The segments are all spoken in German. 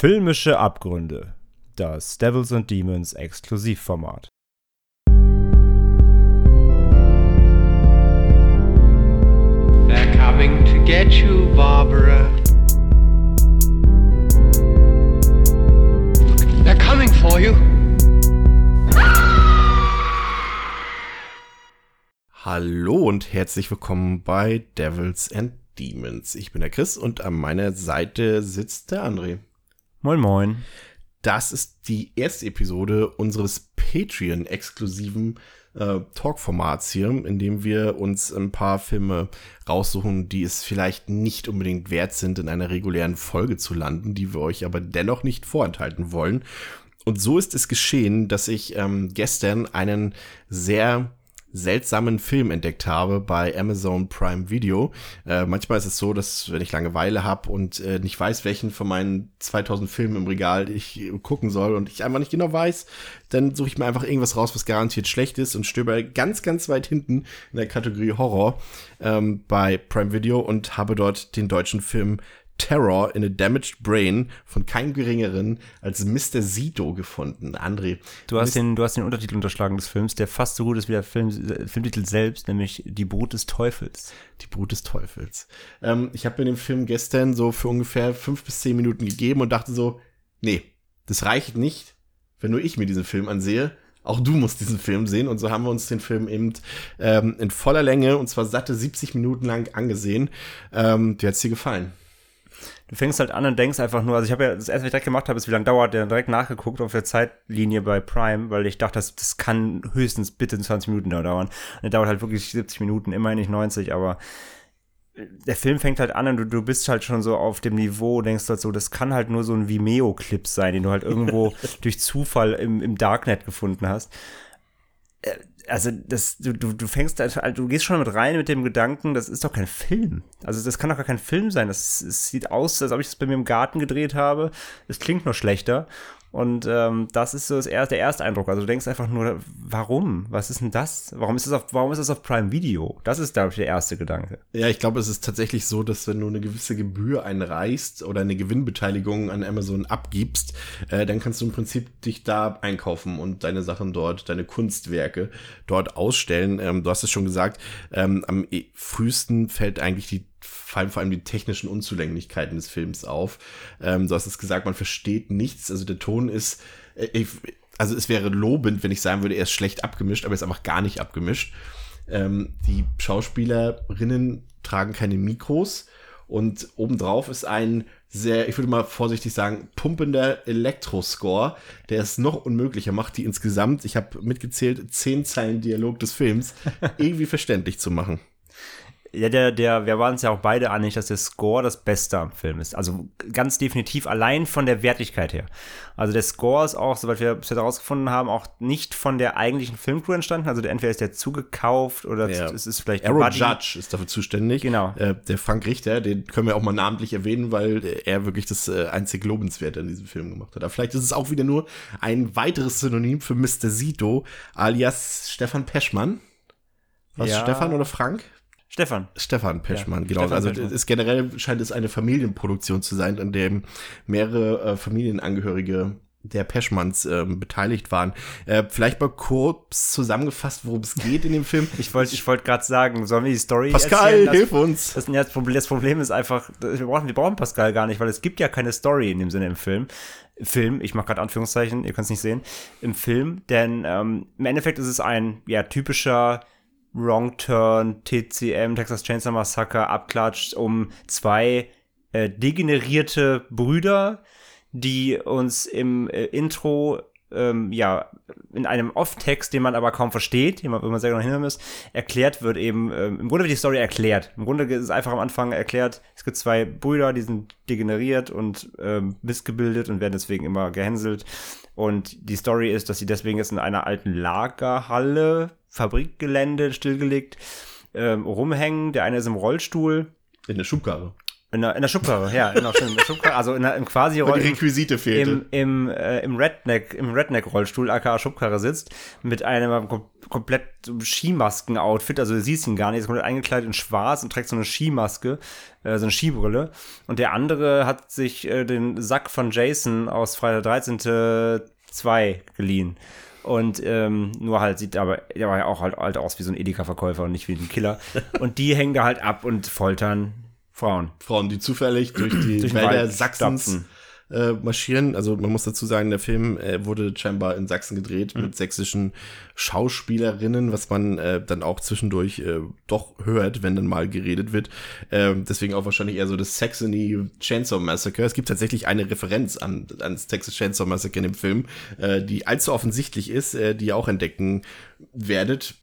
Filmische Abgründe. Das Devils and Demons Exklusivformat. They're coming to get you, Barbara. They're coming for you. Hallo und herzlich willkommen bei Devils and Demons. Ich bin der Chris und an meiner Seite sitzt der André. Moin, moin. Das ist die erste Episode unseres Patreon-exklusiven äh, Talk-Formats hier, in dem wir uns ein paar Filme raussuchen, die es vielleicht nicht unbedingt wert sind, in einer regulären Folge zu landen, die wir euch aber dennoch nicht vorenthalten wollen. Und so ist es geschehen, dass ich ähm, gestern einen sehr seltsamen Film entdeckt habe bei Amazon Prime Video. Äh, manchmal ist es so, dass wenn ich Langeweile habe und äh, nicht weiß, welchen von meinen 2000 Filmen im Regal ich äh, gucken soll und ich einfach nicht genau weiß, dann suche ich mir einfach irgendwas raus, was garantiert schlecht ist und stöber ganz, ganz weit hinten in der Kategorie Horror ähm, bei Prime Video und habe dort den deutschen Film Terror in a Damaged Brain von keinem geringeren als Mr. Zito gefunden. André. Du hast, den, du hast den Untertitel unterschlagen des Films, der fast so gut ist wie der Film, Filmtitel selbst, nämlich Die Brut des Teufels. Die Brut des Teufels. Ähm, ich habe mir den Film gestern so für ungefähr fünf bis zehn Minuten gegeben und dachte so, nee, das reicht nicht, wenn nur ich mir diesen Film ansehe. Auch du musst diesen Film sehen. Und so haben wir uns den Film eben ähm, in voller Länge, und zwar satte 70 Minuten lang angesehen. Ähm, dir hat's dir gefallen? Du fängst halt an und denkst einfach nur, also ich habe ja, das erste, was ich direkt gemacht habe, ist, wie lange dauert der, direkt nachgeguckt auf der Zeitlinie bei Prime, weil ich dachte, das, das kann höchstens bitte 20 Minuten dauern. Und der dauert halt wirklich 70 Minuten, immerhin nicht 90, aber der Film fängt halt an und du, du bist halt schon so auf dem Niveau, denkst halt so, das kann halt nur so ein Vimeo-Clip sein, den du halt irgendwo durch Zufall im, im Darknet gefunden hast äh, also das, du, du, du fängst, du gehst schon mit rein mit dem Gedanken, das ist doch kein Film. Also das kann doch gar kein Film sein. Das, das sieht aus, als ob ich das bei mir im Garten gedreht habe. Es klingt nur schlechter. Und ähm, das ist so das erste, der erste Eindruck. Also du denkst einfach nur, warum? Was ist denn das? Warum ist das auf, warum ist das auf Prime Video? Das ist, glaube ich, der erste Gedanke. Ja, ich glaube, es ist tatsächlich so, dass wenn du eine gewisse Gebühr einreichst oder eine Gewinnbeteiligung an Amazon abgibst, äh, dann kannst du im Prinzip dich da einkaufen und deine Sachen dort, deine Kunstwerke dort ausstellen. Ähm, du hast es schon gesagt, ähm, am e, frühesten fällt eigentlich die fallen vor allem die technischen Unzulänglichkeiten des Films auf. Ähm, du hast es gesagt, man versteht nichts. Also der Ton ist, äh, also es wäre lobend, wenn ich sagen würde, er ist schlecht abgemischt, aber er ist einfach gar nicht abgemischt. Ähm, die Schauspielerinnen tragen keine Mikros und obendrauf ist ein sehr, ich würde mal vorsichtig sagen, pumpender Elektroscore, der es noch unmöglicher macht, die insgesamt, ich habe mitgezählt, zehn Zeilen Dialog des Films irgendwie verständlich zu machen. Ja, der, der, wir waren uns ja auch beide einig, dass der Score das Beste am Film ist. Also ganz definitiv allein von der Wertigkeit her. Also der Score ist auch, soweit wir bisher herausgefunden haben, auch nicht von der eigentlichen Filmcrew entstanden. Also entweder ist der zugekauft oder ja. es ist vielleicht Arrow Judge ist dafür zuständig. Genau. Äh, der Frank Richter, den können wir auch mal namentlich erwähnen, weil er wirklich das äh, einzig Lobenswerte in diesem Film gemacht hat. Aber vielleicht ist es auch wieder nur ein weiteres Synonym für Mr. Zito, alias Stefan Peschmann. Was, ja. Stefan oder Frank? Stefan. Stefan Peschmann, ja, genau. Stefan also Peschmann. ist generell scheint es eine Familienproduktion zu sein, an dem mehrere äh, Familienangehörige der Peschmanns äh, beteiligt waren. Äh, vielleicht mal kurz zusammengefasst, worum es geht in dem Film. ich wollte ich wollte gerade sagen, sollen wir die Story Pascal, erzählen? hilf uns! Das, das, Problem, das Problem ist einfach, wir brauchen, wir brauchen Pascal gar nicht, weil es gibt ja keine Story in dem Sinne im Film. Film, ich mache gerade Anführungszeichen, ihr könnt es nicht sehen, im Film, denn ähm, im Endeffekt ist es ein ja typischer Wrong Turn, TCM, Texas Chainsaw Massacre abklatscht um zwei äh, degenerierte Brüder, die uns im äh, Intro ähm, ja, in einem Off-Text, den man aber kaum versteht, den man, wenn man sehr genau hinhören muss, erklärt wird eben, ähm, im Grunde wird die Story erklärt. Im Grunde ist es einfach am Anfang erklärt, es gibt zwei Brüder, die sind degeneriert und ähm, missgebildet und werden deswegen immer gehänselt. Und die Story ist, dass sie deswegen jetzt in einer alten Lagerhalle, Fabrikgelände stillgelegt, ähm, rumhängen. Der eine ist im Rollstuhl. In der Schubkarre. In der, in der Schubkarre, ja, genau, stimmt, in der Schubkarre, also in der, im quasi Und die Requisite fehlte. im, im, äh, im Redneck, im Redneck-Rollstuhl, aka Schubkarre sitzt, mit einem kom komplett Skimasken-Outfit, also du siehst ihn gar nicht, ist komplett eingekleidet in schwarz und trägt so eine Skimaske, äh, so eine Skibrille. Und der andere hat sich äh, den Sack von Jason aus Freitag 13. 2 geliehen. Und ähm, nur halt sieht aber, der war ja auch halt, halt aus wie so ein Edeka-Verkäufer und nicht wie ein Killer. Und die hängen da halt ab und foltern Frauen. Frauen, die zufällig durch die Durch Wälder Wald Sachsens stapfen. äh, marschieren. Also man muss dazu sagen, der Film äh, wurde scheinbar in Sachsen gedreht Mhm. mit sächsischen Schauspielerinnen, was man äh, dann auch zwischendurch äh, doch hört, wenn dann mal geredet wird. Ähm, deswegen auch wahrscheinlich eher so das Saxony Chainsaw Massacre. Es gibt tatsächlich eine Referenz an ans Texas Chainsaw Massacre in dem Film, äh, die allzu offensichtlich ist, äh, die ihr auch entdecken werdet.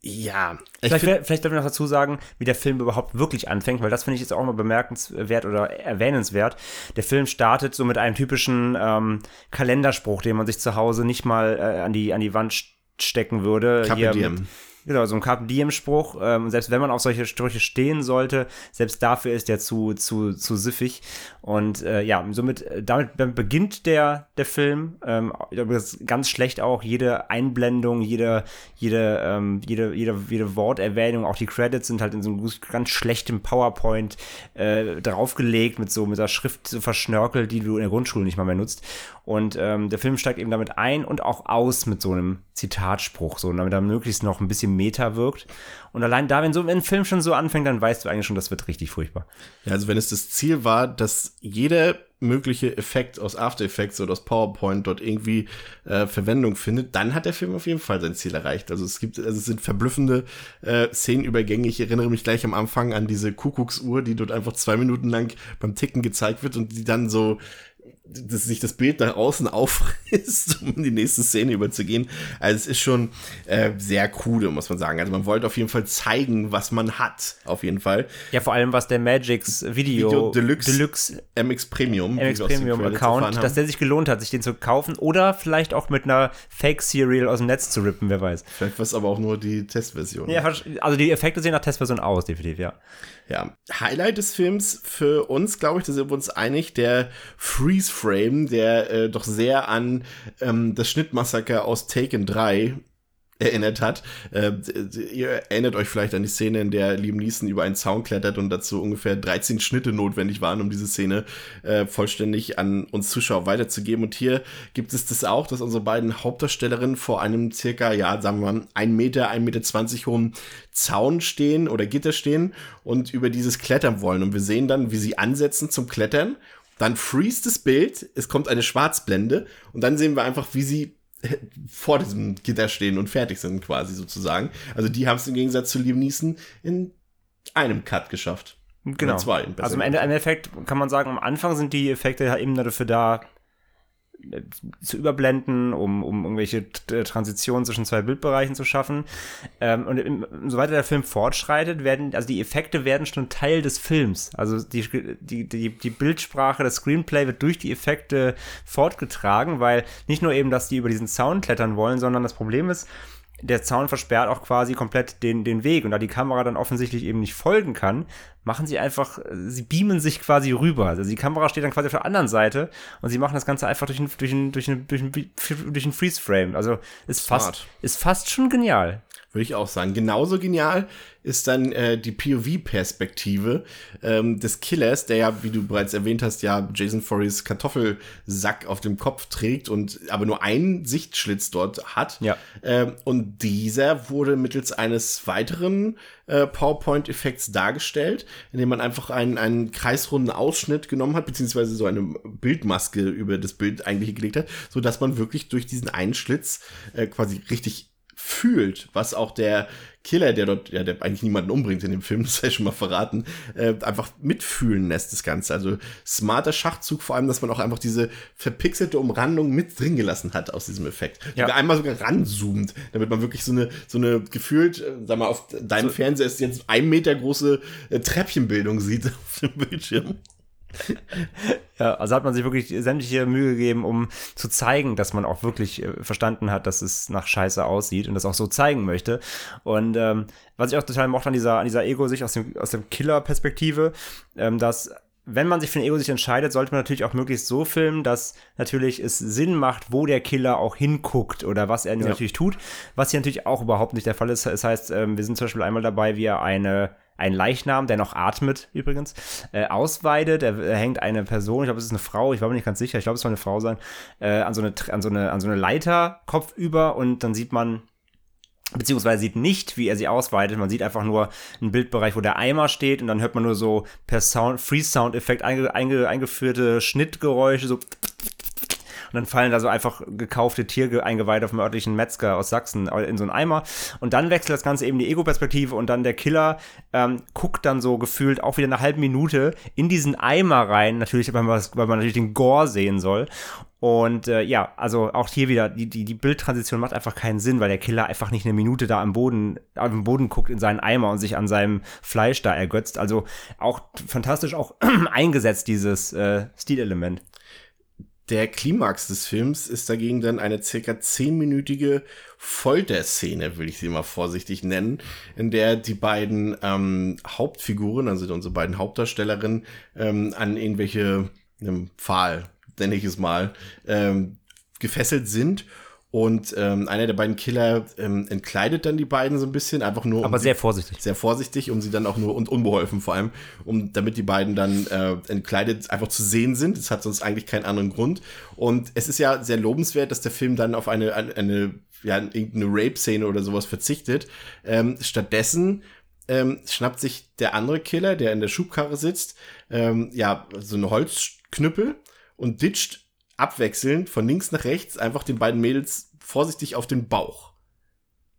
Ja, ich Vielleicht, find- vielleicht dürfen wir noch dazu sagen, wie der Film überhaupt wirklich anfängt, weil das finde ich jetzt auch mal bemerkenswert oder erwähnenswert. Der Film startet so mit einem typischen ähm, Kalenderspruch, den man sich zu Hause nicht mal äh, an, die, an die Wand st- stecken würde. Carpe Hier diem. Mit, genau, so ein Carpe Diem-Spruch. Ähm, selbst wenn man auf solche Sprüche stehen sollte, selbst dafür ist der zu, zu, zu siffig. Und äh, ja, somit, äh, damit be- beginnt der, der Film. Ähm, ganz schlecht auch jede Einblendung, jede, jede, ähm, jede, jede, jede Worterwähnung, auch die Credits sind halt in so einem ganz schlechten PowerPoint äh, draufgelegt, mit so mit der Schrift so verschnörkelt, die du in der Grundschule nicht mal mehr nutzt. Und ähm, der Film steigt eben damit ein und auch aus mit so einem Zitatspruch, so damit er möglichst noch ein bisschen Meta wirkt. Und allein da, wenn so ein Film schon so anfängt, dann weißt du eigentlich schon, das wird richtig furchtbar. Ja, also wenn es das Ziel war, dass jeder mögliche Effekt aus After Effects oder aus PowerPoint dort irgendwie äh, Verwendung findet, dann hat der Film auf jeden Fall sein Ziel erreicht. Also es gibt, also es sind verblüffende äh, Szenenübergänge. Ich erinnere mich gleich am Anfang an diese Kuckucksuhr, die dort einfach zwei Minuten lang beim Ticken gezeigt wird und die dann so dass sich das Bild nach außen auffrisst, um in die nächste Szene überzugehen. Also es ist schon äh, sehr cool, muss man sagen. Also man wollte auf jeden Fall zeigen, was man hat, auf jeden Fall. Ja, vor allem was der Magix Video, Video Deluxe. Deluxe MX Premium. MX Premium Account, dass der sich gelohnt hat, sich den zu kaufen oder vielleicht auch mit einer Fake Serial aus dem Netz zu rippen, wer weiß. Vielleicht war es aber auch nur die Testversion. Ja, also die Effekte sehen nach Testversion aus, definitiv, ja. Ja. Highlight des Films für uns, glaube ich, da sind wir uns einig, der Freeze Frame, der äh, doch sehr an ähm, das Schnittmassaker aus Taken 3 erinnert hat. Äh, ihr erinnert euch vielleicht an die Szene, in der Liam Neeson über einen Zaun klettert und dazu ungefähr 13 Schnitte notwendig waren, um diese Szene äh, vollständig an uns Zuschauer weiterzugeben. Und hier gibt es das auch, dass unsere beiden Hauptdarstellerinnen vor einem circa, ja, sagen wir mal, 1 Meter, 1,20 Meter hohen Zaun stehen oder Gitter stehen und über dieses klettern wollen. Und wir sehen dann, wie sie ansetzen zum Klettern. Dann freeze das Bild, es kommt eine Schwarzblende und dann sehen wir einfach, wie sie vor diesem Gitter stehen und fertig sind quasi sozusagen. Also die haben es im Gegensatz zu Liam Neeson in einem Cut geschafft. Genau. Zwei. Also im, Ende, im Endeffekt kann man sagen, am Anfang sind die Effekte ja eben dafür da, zu überblenden, um, um irgendwelche T- Transitionen zwischen zwei Bildbereichen zu schaffen. Ähm, und im, so weiter der Film fortschreitet, werden, also die Effekte werden schon Teil des Films. Also die, die, die, die Bildsprache, das Screenplay wird durch die Effekte fortgetragen, weil nicht nur eben, dass die über diesen Zaun klettern wollen, sondern das Problem ist, der Zaun versperrt auch quasi komplett den, den Weg. Und da die Kamera dann offensichtlich eben nicht folgen kann, machen sie einfach, äh, sie beamen sich quasi rüber. Also die Kamera steht dann quasi auf der anderen Seite und sie machen das Ganze einfach durch einen, durch einen, durch einen, durch einen, durch einen Freeze-Frame. Also ist Smart. fast, ist fast schon genial. Würde ich auch sagen. Genauso genial ist dann äh, die POV-Perspektive ähm, des Killers, der ja, wie du bereits erwähnt hast, ja Jason Forreys Kartoffelsack auf dem Kopf trägt und aber nur einen Sichtschlitz dort hat. Ja. Ähm, und dieser wurde mittels eines weiteren äh, PowerPoint-Effekts dargestellt, indem man einfach einen, einen kreisrunden Ausschnitt genommen hat, beziehungsweise so eine Bildmaske über das Bild eigentlich gelegt hat, so dass man wirklich durch diesen einen Schlitz äh, quasi richtig fühlt, was auch der Killer, der dort, ja, der eigentlich niemanden umbringt in dem Film, das sei schon mal verraten, äh, einfach mitfühlen lässt, das Ganze. Also smarter Schachzug, vor allem, dass man auch einfach diese verpixelte Umrandung mit drin gelassen hat aus diesem Effekt. Ja. Sogar einmal sogar ranzoomt, damit man wirklich so eine, so eine gefühlt, äh, sag mal, auf deinem Fernseher ist jetzt ein Meter große äh, Treppchenbildung sieht auf dem Bildschirm. Ja, also hat man sich wirklich sämtliche Mühe gegeben, um zu zeigen, dass man auch wirklich äh, verstanden hat, dass es nach Scheiße aussieht und das auch so zeigen möchte. Und ähm, was ich auch total mochte an dieser, an dieser Ego-Sicht aus dem, aus dem Killer-Perspektive, ähm, dass wenn man sich für ein Ego sich entscheidet, sollte man natürlich auch möglichst so filmen, dass natürlich es Sinn macht, wo der Killer auch hinguckt oder was er ja. natürlich tut. Was hier natürlich auch überhaupt nicht der Fall ist. Das heißt, ähm, wir sind zum Beispiel einmal dabei, wie er eine ein Leichnam, der noch atmet übrigens, äh, ausweidet. Er, er hängt eine Person, ich glaube, es ist eine Frau, ich war mir nicht ganz sicher, ich glaube, es soll eine Frau sein, äh, an, so eine, an, so eine, an so eine Leiter kopfüber und dann sieht man beziehungsweise sieht nicht, wie er sie ausweitet. Man sieht einfach nur einen Bildbereich, wo der Eimer steht und dann hört man nur so per Sound, Free-Sound-Effekt einge, einge, eingeführte Schnittgeräusche, so und dann fallen da so einfach gekaufte Tiereingeweide auf dem örtlichen Metzger aus Sachsen in so einen Eimer. Und dann wechselt das Ganze eben die Ego-Perspektive und dann der Killer ähm, guckt dann so gefühlt auch wieder eine halbe Minute in diesen Eimer rein, natürlich, weil man, weil man natürlich den Gore sehen soll. Und äh, ja, also auch hier wieder, die, die, die Bildtransition macht einfach keinen Sinn, weil der Killer einfach nicht eine Minute da am Boden, am Boden guckt in seinen Eimer und sich an seinem Fleisch da ergötzt. Also auch fantastisch auch eingesetzt, dieses äh, Stilelement. Der Klimax des Films ist dagegen dann eine circa zehnminütige Folterszene, will ich sie mal vorsichtig nennen, in der die beiden ähm, Hauptfiguren, also unsere beiden Hauptdarstellerinnen, ähm, an irgendwelche einem Pfahl, nenne ich es mal, ähm, gefesselt sind und ähm, einer der beiden Killer ähm, entkleidet dann die beiden so ein bisschen, einfach nur. Um Aber sehr sie, vorsichtig. Sehr vorsichtig, um sie dann auch nur und unbeholfen vor allem, um damit die beiden dann äh, entkleidet einfach zu sehen sind. Das hat sonst eigentlich keinen anderen Grund. Und es ist ja sehr lobenswert, dass der Film dann auf eine, eine, eine ja, irgendeine Rape-Szene oder sowas verzichtet. Ähm, stattdessen ähm, schnappt sich der andere Killer, der in der Schubkarre sitzt, ähm, ja, so eine Holzknüppel und ditcht abwechselnd von links nach rechts einfach den beiden Mädels vorsichtig auf den Bauch.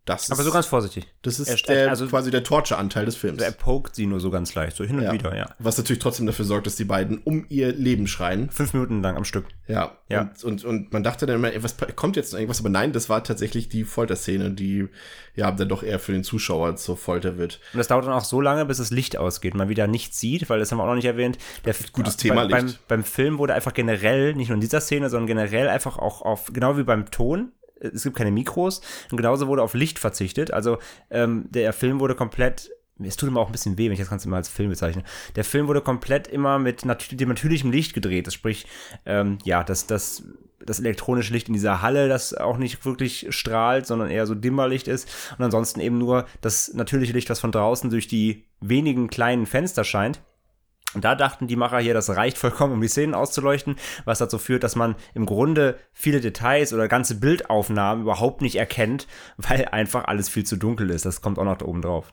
Das Aber so ganz vorsichtig. Das ist der, also, quasi der Torture-Anteil des Films. Er pokt sie nur so ganz leicht, so hin und ja. wieder, ja. Was natürlich trotzdem dafür sorgt, dass die beiden um ihr Leben schreien. Fünf Minuten lang am Stück. Ja. ja. Und, und, und man dachte dann immer, ey, was kommt jetzt noch irgendwas? Aber nein, das war tatsächlich die Folterszene, die ja dann doch eher für den Zuschauer zur Folter wird. Und das dauert dann auch so lange, bis das Licht ausgeht. Man wieder nichts sieht, weil das haben wir auch noch nicht erwähnt. Der, Gutes Thema bei, Licht. Beim, beim Film wurde einfach generell, nicht nur in dieser Szene, sondern generell einfach auch auf, genau wie beim Ton, es gibt keine Mikros und genauso wurde auf Licht verzichtet. Also ähm, der Film wurde komplett es tut immer auch ein bisschen weh, wenn ich das Ganze mal als Film bezeichne. Der Film wurde komplett immer mit nat dem natürlichem Licht gedreht. Das sprich, ähm, ja, das, das, das elektronische Licht in dieser Halle, das auch nicht wirklich strahlt, sondern eher so Dimmerlicht ist. Und ansonsten eben nur das natürliche Licht, was von draußen durch die wenigen kleinen Fenster scheint. Und da dachten die Macher hier, das reicht vollkommen, um die Szenen auszuleuchten, was dazu führt, dass man im Grunde viele Details oder ganze Bildaufnahmen überhaupt nicht erkennt, weil einfach alles viel zu dunkel ist. Das kommt auch noch da oben drauf.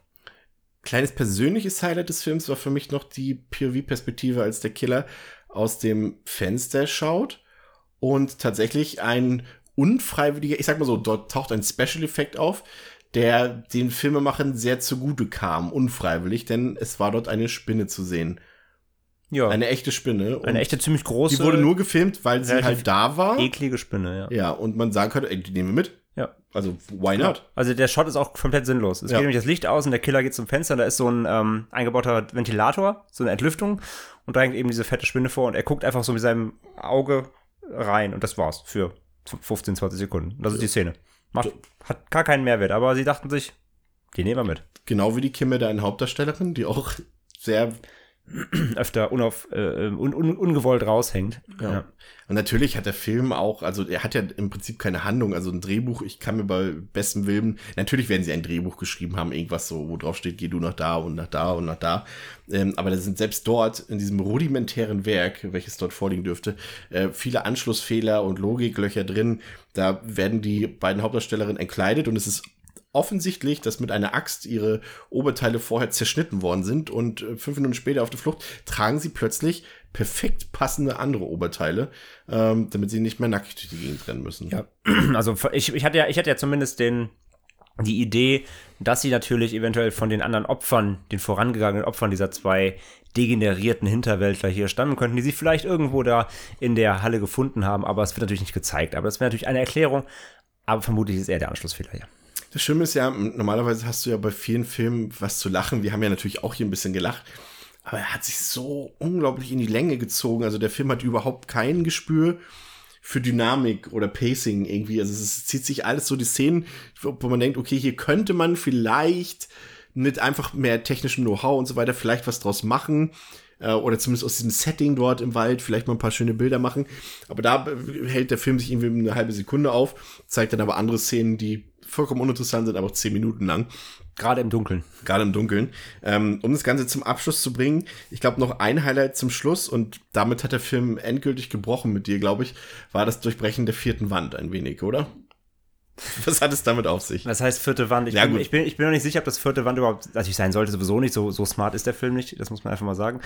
Kleines persönliches Highlight des Films war für mich noch die POV-Perspektive, als der Killer aus dem Fenster schaut und tatsächlich ein unfreiwilliger, ich sag mal so, dort taucht ein Special-Effekt auf, der den Filmemachern sehr zugute kam, unfreiwillig, denn es war dort eine Spinne zu sehen. Ja. Eine echte Spinne. Eine echte, ziemlich große. Die wurde nur gefilmt, weil sie halt da war. Eklige Spinne, ja. Ja, und man sagen könnte, ey, die nehmen wir mit. Ja. Also, why not? Ja. Also, der Shot ist auch komplett sinnlos. Es ja. geht nämlich das Licht aus und der Killer geht zum Fenster. Da ist so ein ähm, eingebauter Ventilator, so eine Entlüftung. Und da hängt eben diese fette Spinne vor und er guckt einfach so mit seinem Auge rein. Und das war's für 15, 20 Sekunden. Das ist die Szene. Macht, hat gar keinen Mehrwert, aber sie dachten sich, die nehmen wir mit. Genau wie die Kimme, deine Hauptdarstellerin, die auch sehr öfter unauf, äh, un, un, ungewollt raushängt. Ja. ja. Und natürlich hat der Film auch, also er hat ja im Prinzip keine Handlung, also ein Drehbuch, ich kann mir bei bestem Willen, natürlich werden sie ein Drehbuch geschrieben haben, irgendwas so, wo drauf steht, geh du nach da und nach da und nach da. Ähm, aber da sind selbst dort, in diesem rudimentären Werk, welches dort vorliegen dürfte, äh, viele Anschlussfehler und Logiklöcher drin. Da werden die beiden Hauptdarstellerinnen entkleidet und es ist offensichtlich, dass mit einer Axt ihre Oberteile vorher zerschnitten worden sind und äh, fünf Minuten später auf der Flucht tragen sie plötzlich perfekt passende andere Oberteile, ähm, damit sie nicht mehr nackig durch die Gegend rennen müssen. Ja, also ich, ich hatte ja, ich hatte ja zumindest den die Idee, dass sie natürlich eventuell von den anderen Opfern, den vorangegangenen Opfern dieser zwei degenerierten Hinterwäldler hier stammen könnten, die sie vielleicht irgendwo da in der Halle gefunden haben, aber es wird natürlich nicht gezeigt. Aber das wäre natürlich eine Erklärung, aber vermutlich ist eher der Anschlussfehler, ja. Das Schlimme ist ja, normalerweise hast du ja bei vielen Filmen was zu lachen. Wir haben ja natürlich auch hier ein bisschen gelacht. aber er hat sich so unglaublich in die Länge gezogen. Also der Film hat überhaupt kein Gespür für Dynamik oder Pacing irgendwie. Also es zieht sich alles so die Szenen, wo man denkt, okay, hier könnte man vielleicht mit einfach mehr technischem Know-how und so weiter vielleicht was draus machen äh, oder zumindest aus diesem Setting dort im Wald vielleicht mal ein paar schöne Bilder machen. Aber da hält der Film sich irgendwie eine halbe Sekunde auf, zeigt dann aber andere Szenen, die vollkommen uninteressant sind, aber auch zehn Minuten lang. Gerade im Dunkeln. Gerade im Dunkeln. Ähm, um das Ganze zum Abschluss zu bringen, ich glaube noch ein Highlight zum Schluss und damit hat der Film endgültig gebrochen mit dir, glaube ich, war das Durchbrechen der vierten Wand ein wenig, oder? Was hat es damit auf sich? Was heißt vierte Wand? Ich, Ja, bin, ich, bin, ich bin noch nicht sicher, ob das vierte Wand überhaupt natürlich sein sollte. Sowieso nicht. So, so smart ist der Film nicht. Das muss man einfach mal sagen.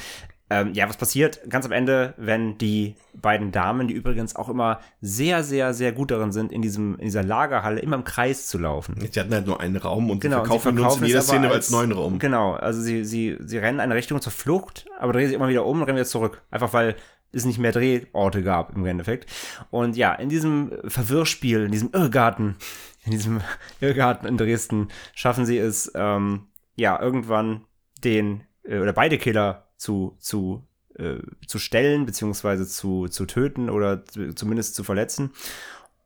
Ähm, ja, was passiert ganz am Ende, wenn die beiden Damen, die übrigens auch immer sehr, sehr, sehr gut darin sind, in, diesem, in dieser Lagerhalle immer im Kreis zu laufen. Die hatten halt nur einen Raum und Genau, die und verkaufen, sie jeder aber Szene als, neuen Raum. Genau, also sie, sie, sie rennen in eine Richtung zur Flucht, aber drehen sich immer wieder um und rennen wieder zurück. Einfach weil es nicht mehr Drehorte gab im Endeffekt. Und ja, in diesem Verwirrspiel, in diesem Irrgarten, in diesem Irrgarten in Dresden schaffen sie es, ähm, ja, irgendwann den äh, oder beide Killer zu, zu, äh, zu stellen, beziehungsweise zu, zu töten oder zu, zumindest zu verletzen.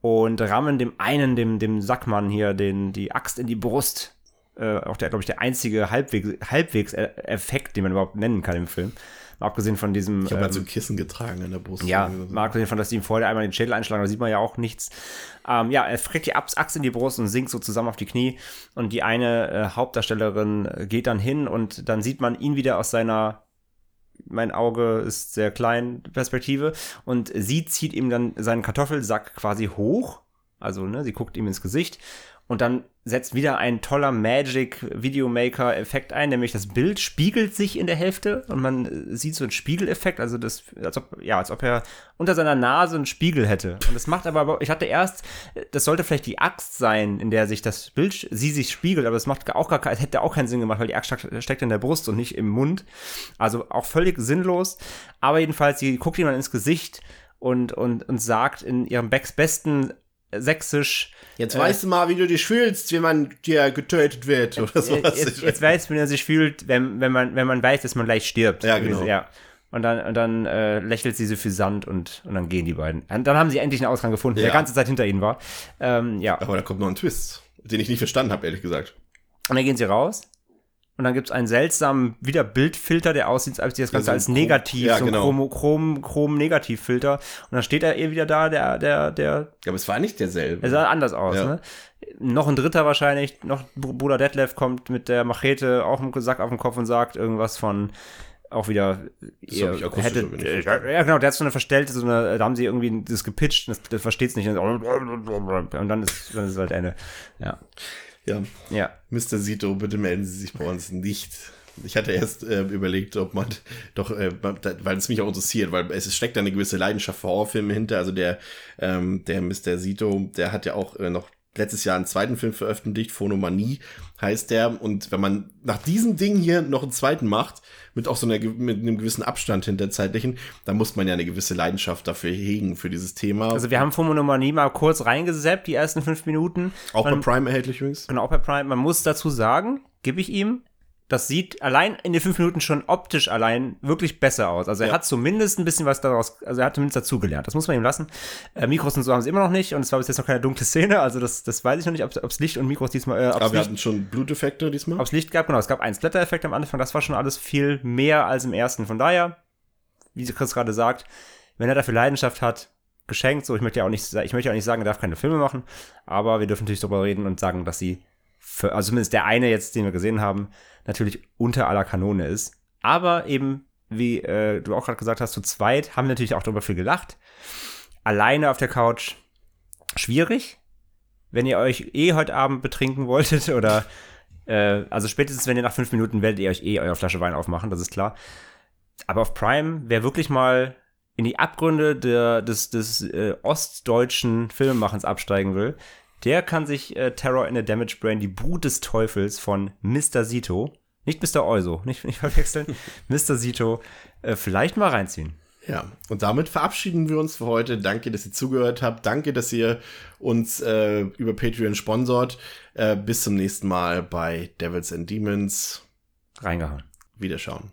Und rammen dem einen, dem, dem Sackmann hier, den, die Axt in die Brust. Äh, auch der, glaube ich, der einzige Halbwegs, Halbwegs-Effekt, den man überhaupt nennen kann im Film. Mal abgesehen von diesem. Ich habe halt ähm, so ein Kissen getragen an der Brust. ja, mal abgesehen von, dass die ihm vorher einmal den Schädel einschlagen, da sieht man ja auch nichts. Ähm, ja, er kriegt die Axt in die Brust und sinkt so zusammen auf die Knie. Und die eine äh, Hauptdarstellerin äh, geht dann hin und dann sieht man ihn wieder aus seiner, mein Auge ist sehr klein, Perspektive. Und sie zieht ihm dann seinen Kartoffelsack quasi hoch. Also, ne, sie guckt ihm ins Gesicht. Und dann setzt wieder ein toller Magic Videomaker Effekt ein, nämlich das Bild spiegelt sich in der Hälfte und man äh, sieht so einen Spiegeleffekt, also das, als ob, ja, als ob er unter seiner Nase einen Spiegel hätte. Und das macht aber, ich hatte erst, das sollte vielleicht die Axt sein, in der sich das Bild, sie sich spiegelt, aber das macht auch gar, es hätte auch keinen Sinn gemacht, weil die Axt steckt- in der Brust und nicht im Mund. Also auch völlig sinnlos. Aber jedenfalls, sie guckt dann ins Gesicht und, und, und sagt in ihrem Becks besten Sächsisch, Jetzt weißt du mal, wie du dich fühlst, wenn man dir getötet wird oder sowas. jetzt, jetzt weiß, wie er sich fühlt, wenn, wenn, man, wenn man weiß, dass man gleich stirbt. Ja, genau. Ja. Und dann, und dann äh, lächelt sie so suffisant und, und dann gehen die beiden. Und dann haben sie endlich einen Ausgang gefunden, der Ja. ganze Zeit hinter ihnen war. Ähm, ja. Aber da kommt noch ein Twist, den ich nicht verstanden habe, ehrlich gesagt. Und dann gehen sie raus. Und dann gibt es einen seltsamen wieder Bildfilter, der aussieht, als ob das Ganze so ein als Chrom- negativ, ja, so ein genau. Chrom, Chrom, Chrom-Negativfilter. Und dann steht er eh wieder da, der, der, der, Ja, aber es war nicht derselbe. Er sah anders aus, Ja. ne? Noch ein dritter wahrscheinlich, noch Br- Bruder Detlef kommt mit der Machete auch im Sack auf dem Kopf und sagt irgendwas von auch wieder akustisch hätte, äh, ja genau, der hat so eine verstellte, so eine, da haben sie irgendwie das gepitcht, das, das versteht es nicht und dann ist, dann ist halt Ende. Ja. Ja. Ja. Mr. Sito, bitte melden Sie sich bei uns nicht. Ich hatte erst äh, überlegt, ob man doch, äh, weil es mich auch interessiert, weil es steckt da eine gewisse Leidenschaft für Horrorfilme hinter. Also der, ähm, der Mr. Sito, der hat ja auch äh, noch letztes Jahr einen zweiten Film veröffentlicht, Phonomanie heißt der. Und wenn man nach diesem Ding hier noch einen zweiten macht, mit auch so einer, mit einem gewissen Abstand hinter zeitlichen, dann muss man ja eine gewisse Leidenschaft dafür hegen, für dieses Thema. Also wir haben Fomonomanie mal kurz reingesappt, die ersten fünf Minuten. auch bei Man- Prime erhältlich übrigens. Genau, auch bei Prime. Man muss dazu sagen, gebe ich ihm, das sieht allein in den fünf Minuten schon optisch allein wirklich besser aus. Also er Ja. hat zumindest ein bisschen was daraus, also er hat zumindest dazugelernt. Das muss man ihm lassen. Äh, Mikros und so haben sie immer noch nicht und es war bis jetzt noch keine dunkle Szene. Also das, das weiß ich noch nicht, ob es Licht und Mikros diesmal, äh, Aber wir Licht, hatten schon Bluteffekte diesmal. ob's Licht gab. Genau, es gab einen Splatter-Effekt am Anfang. Das war schon alles viel mehr als im ersten. Von daher, wie Chris gerade sagt, wenn er dafür Leidenschaft hat, geschenkt. So, ich möchte ja auch nicht, ich möchte ja auch nicht sagen, er darf keine Filme machen, aber wir dürfen natürlich darüber reden und sagen, dass sie, für, also zumindest der eine jetzt, den wir gesehen haben, natürlich unter aller Kanone ist. Aber eben, wie äh, du auch gerade gesagt hast, zu zweit haben wir natürlich auch darüber viel gelacht. Alleine auf der Couch schwierig. Wenn ihr euch eh heute Abend betrinken wolltet oder äh, also spätestens, wenn ihr nach fünf Minuten werdet ihr euch eh eure Flasche Wein aufmachen, das ist klar. Aber auf Prime, wer wirklich mal in die Abgründe der, des, des äh, ostdeutschen Filmemachens absteigen will, der kann sich äh, Terror in a Damage Brain, die Brut des Teufels von Mr. Sito, nicht Mr. Euso, nicht, nicht verwechseln, Mr. Sito, äh, vielleicht mal reinziehen. Ja, und damit verabschieden wir uns für heute. Danke, dass ihr zugehört habt. Danke, dass ihr uns äh, über Patreon sponsort. Äh, bis zum nächsten Mal bei Devils and Demons. Reingehauen. Wiederschauen.